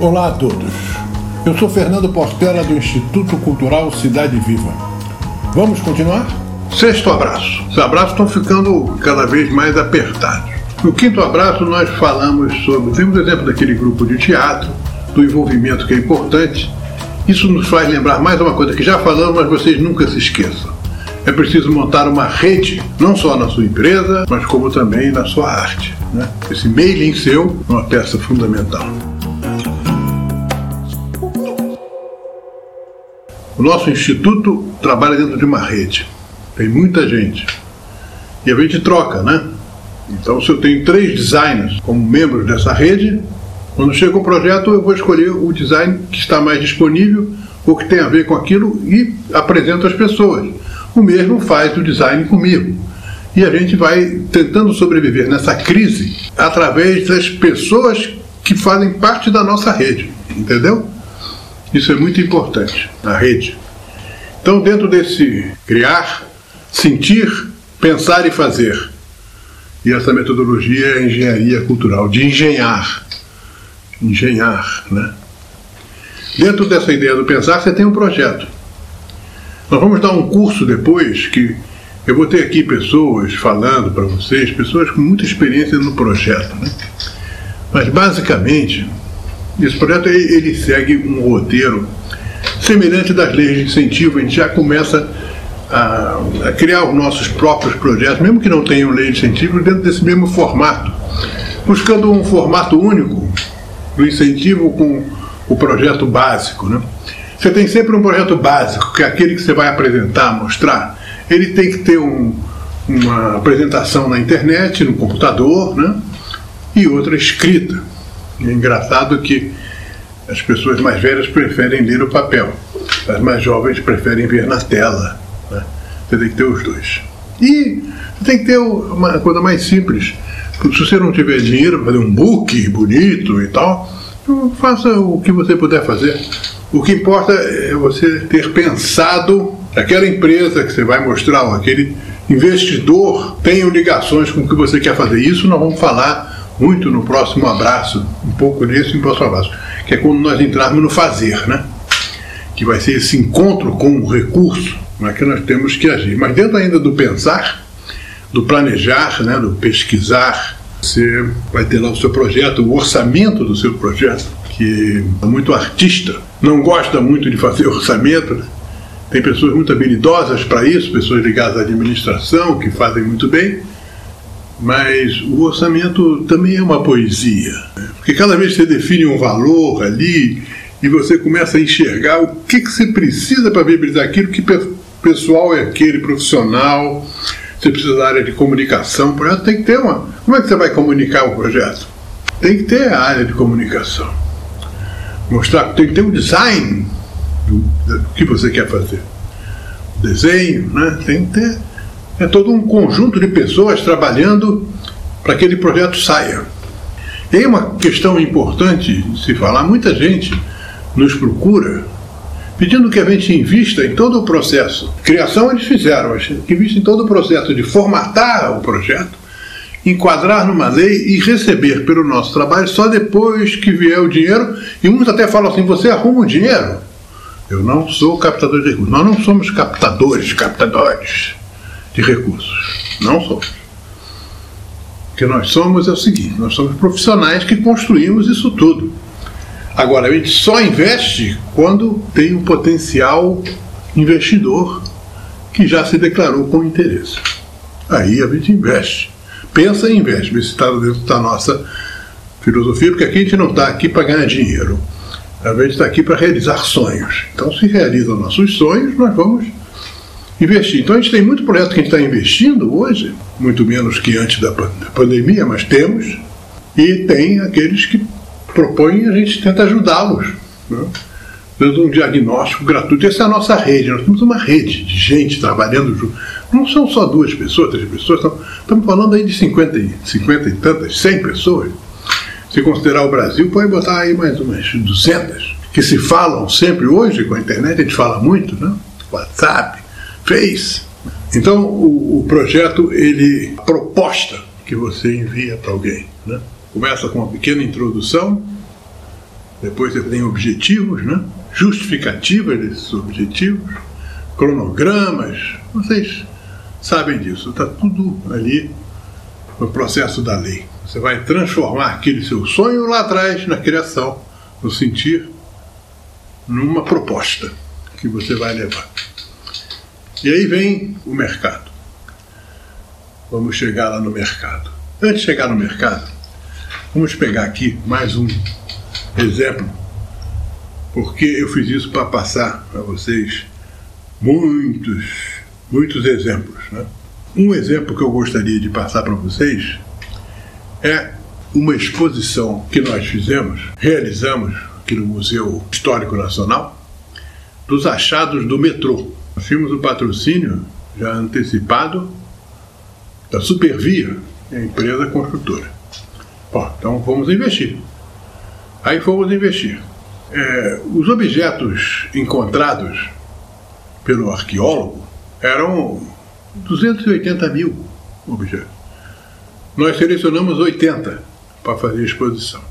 Olá a todos. Eu sou Fernando Portela do Instituto Cultural Cidade Viva. Vamos continuar? Sexto abraço. Os abraços estão ficando cada vez mais apertados. No quinto abraço, nós falamos sobre. Temos exemplo daquele grupo de teatro, do envolvimento que é importante. Isso nos faz lembrar mais uma coisa que já falamos, mas vocês nunca se esqueçam. É preciso montar uma rede, não só na sua empresa, mas como também na sua arte. Né? Esse mailing seu é uma peça fundamental. O nosso instituto trabalha dentro de uma rede. Tem muita gente. E a gente troca, né? Então, se eu tenho três designers como membros dessa rede, quando chega o projeto, eu vou escolher o design que está mais disponível ou que tem a ver com aquilo e apresento às pessoas. O mesmo faz o design comigo. E a gente vai tentando sobreviver nessa crise através das pessoas que fazem parte da nossa rede, entendeu? Isso é muito importante, na rede. Então, dentro desse criar, sentir, pensar e fazer. E essa metodologia é a engenharia cultural, de engenhar. Engenhar, né? Dentro dessa ideia do pensar, você tem um projeto. Nós vamos dar um curso depois que eu vou ter aqui pessoas falando para vocês, pessoas com muita experiência no projeto, né? Mas basicamente esse projeto ele segue um roteiro semelhante das leis de incentivo. A gente já começa a, a criar os nossos próprios projetos, mesmo que não tenham lei de incentivo, dentro desse mesmo formato, buscando um formato único do incentivo com o projeto básico. Né? Você tem sempre um projeto básico, que é aquele que você vai apresentar, mostrar. Ele tem que ter um, uma apresentação na internet, no computador, né? e outra escrita. É engraçado que as pessoas mais velhas preferem ler o papel, as mais jovens preferem ver na tela. Né? Você tem que ter os dois. E você tem que ter uma coisa mais simples. Se você não tiver dinheiro para fazer um book bonito e tal, então faça o que você puder fazer. O que importa é você ter pensado aquela empresa que você vai mostrar, aquele investidor tem ligações com o que você quer fazer. Isso nós vamos falar muito no próximo abraço, um pouco nisso no próximo abraço, que é quando nós entrarmos no fazer, né? Que vai ser esse encontro com o recurso, é que nós temos que agir. Mas dentro ainda do pensar, do planejar, né, do pesquisar, você vai ter lá o seu projeto, o orçamento do seu projeto, que é muito artista, não gosta muito de fazer orçamento, né? tem pessoas muito habilidosas para isso, pessoas ligadas à administração que fazem muito bem, mas o orçamento também é uma poesia. Né? Porque cada vez que você define um valor ali e você começa a enxergar o que, que você precisa para viabilizar aquilo, que pessoal é aquele, profissional, você precisa da área de comunicação, o projeto tem que ter uma. Como é que você vai comunicar o projeto? Tem que ter a área de comunicação. Mostrar, tem que ter um design do, do que você quer fazer. Desenho, né? Tem que ter é todo um conjunto de pessoas trabalhando para que aquele projeto saia. Aí uma questão importante de se falar, muita gente nos procura pedindo que a gente invista em todo o processo. Criação eles fizeram, mas invista em todo o processo de formatar o projeto, enquadrar numa lei e receber pelo nosso trabalho só depois que vier o dinheiro. E muitos até falam assim: você arruma o dinheiro. Eu não sou captador de recursos. Nós não somos captadores, captadores de recursos. Não somos. O que nós somos é o seguinte: nós somos profissionais que construímos isso tudo. Agora, a gente só investe quando tem um potencial investidor que já se declarou com interesse. Aí a gente investe. Pensa e investe. Isso está dentro da nossa filosofia, porque aqui a gente não está aqui para ganhar dinheiro. A gente está aqui para realizar sonhos. Então, se realizam nossos sonhos, nós vamos investir. Então a gente tem muito projeto que a gente está investindo hoje, muito menos que antes da pandemia, mas temos, e tem aqueles que propõem a gente tenta ajudá-los. Né? Dando um diagnóstico gratuito. Essa é a nossa rede. Nós temos uma rede de gente trabalhando junto. Não são só duas pessoas, três pessoas. Estamos falando aí de 50 e, 50 e tantas, 100 pessoas. Se considerar o Brasil, pode botar aí mais umas 200, que se falam sempre hoje com a internet, a gente fala muito, né? WhatsApp, fez. Então, o, o projeto, ele, a proposta que você envia para alguém, né? começa com uma pequena introdução, Depois você tem objetivos, né? justificativas desses objetivos, cronogramas, vocês sabem disso, está tudo ali no processo da lei. Você vai transformar aquele seu sonho lá atrás na criação, no sentir, numa proposta que você vai levar. E aí vem o mercado. Vamos chegar lá no mercado. Antes de chegar no mercado, vamos pegar aqui mais um exemplo, porque eu fiz isso para passar para vocês muitos, muitos exemplos. Né? Um exemplo que eu gostaria de passar para vocês é uma exposição que nós fizemos, realizamos aqui no Museu Histórico Nacional, dos achados do metrô. Nós tínhamos o patrocínio já antecipado da Supervia, a empresa construtora. Bom, então vamos investir. Aí fomos investir. É, os objetos encontrados pelo arqueólogo eram 280 mil objetos. Nós selecionamos 80 para fazer a exposição.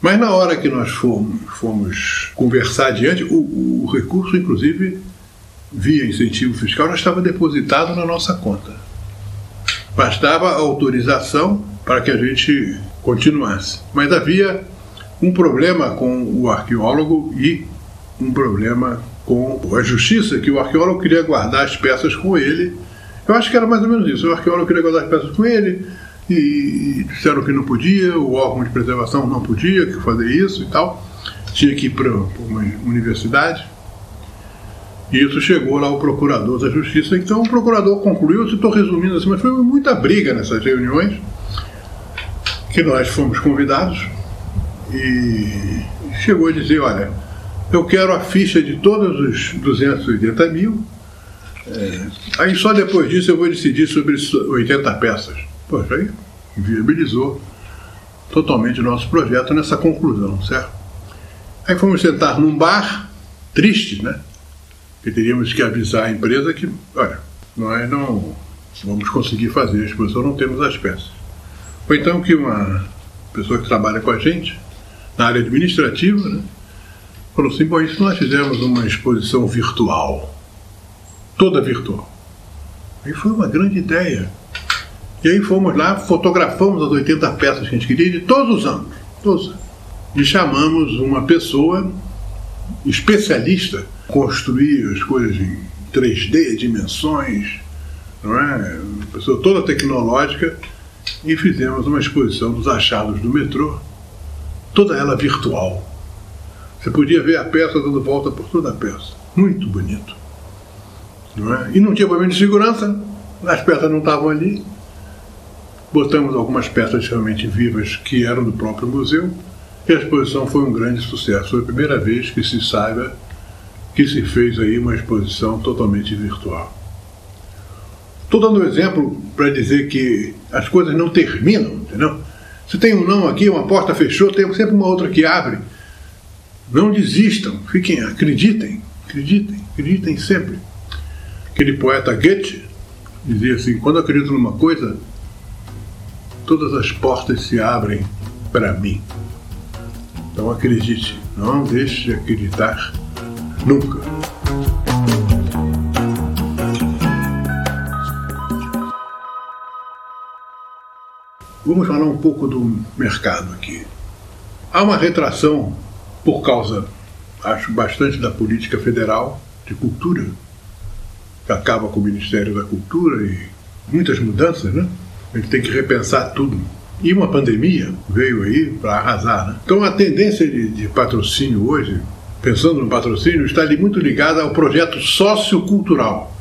Mas na hora que nós fomos, fomos conversar adiante, o, o recurso, inclusive, via incentivo fiscal, já estava depositado na nossa conta. Bastava a autorização para que a gente continuasse. Mas havia um problema com o arqueólogo e um problema com a justiça, que o arqueólogo queria guardar as peças com ele. Eu acho que era mais ou menos isso. O arqueólogo queria guardar as peças com ele e disseram que não podia, o órgão de preservação não podia que fazer isso e tal. Tinha que ir para uma universidade. E isso chegou lá ao procurador da justiça. Então o procurador concluiu, eu estou resumindo assim, mas foi muita briga nessas reuniões que nós fomos convidados e chegou a dizer, olha, eu quero a ficha de todos os 280 mil, é, aí só depois disso eu vou decidir sobre 80 peças. Poxa, aí viabilizou totalmente o nosso projeto nessa conclusão, certo? Aí fomos sentar num bar, triste, né? Que teríamos que avisar a empresa que, olha, nós não vamos conseguir fazer a exposição, não temos as peças. Ou então que uma pessoa que trabalha com a gente, na área administrativa, né, falou assim, bom, isso nós fizemos uma exposição virtual, toda virtual. Aí foi uma grande ideia. E aí fomos lá, fotografamos as 80 peças que a gente queria de todos os anos, todos. E chamamos uma pessoa especialista construir as coisas em 3D, dimensões, não é? Uma pessoa toda tecnológica e fizemos uma exposição dos achados do metrô, toda ela virtual. Você podia ver a peça dando volta por toda a peça. Muito bonito. Não é? E não tinha problema de segurança, as peças não estavam ali. Botamos algumas peças realmente vivas que eram do próprio museu e a exposição foi um grande sucesso. Foi a primeira vez que se saiba que se fez aí uma exposição totalmente virtual. Estou dando um exemplo para dizer que as coisas não terminam, entendeu? Se tem um não aqui, uma porta fechou, tem sempre uma outra que abre. Não desistam, fiquem, acreditem, acreditem, acreditem sempre. Aquele poeta Goethe dizia assim: quando acredito numa coisa, todas as portas se abrem para mim. Então acredite, não deixe de acreditar nunca. Vamos falar um pouco do mercado aqui. Há uma retração por causa, acho, bastante da política federal de cultura, que acaba com o Ministério da Cultura e muitas mudanças, né? Gente tem que repensar tudo. E uma pandemia veio aí para arrasar, né? Então a tendência de, de patrocínio hoje, pensando no patrocínio, está muito ligada ao projeto sociocultural,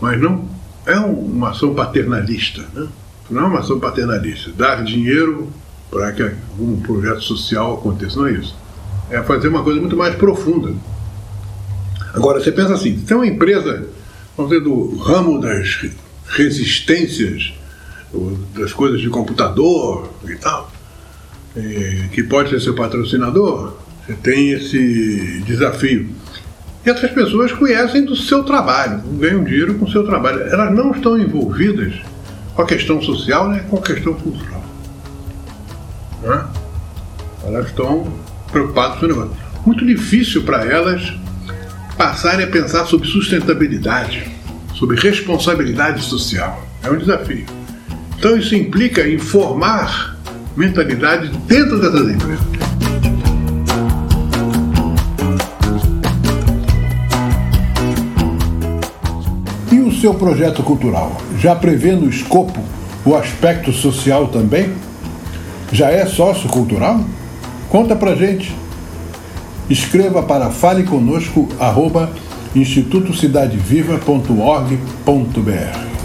mas não é uma ação paternalista, né? Não é uma ação paternalista. Dar dinheiro para que algum projeto social aconteça. Não é isso. É fazer uma coisa muito mais profunda. Agora, você pensa assim: se uma empresa, vamos dizer, do ramo das resistências, das coisas de computador e tal, que pode ser seu patrocinador, você tem esse desafio. E essas pessoas conhecem do seu trabalho, ganham dinheiro com o seu trabalho. Elas não estão envolvidas com a questão social, né, com a questão cultural. Né? Elas estão preocupadas com o negócio. Muito difícil para elas passarem a pensar sobre sustentabilidade, sobre responsabilidade social. É um desafio. Então isso implica em formar mentalidade dentro dessas empresas. E o seu projeto cultural? Já prevê no escopo o aspecto social também? Já é sócio cultural? Conta pra gente. Escreva para faleconosco arroba institutocidadeviva.org.br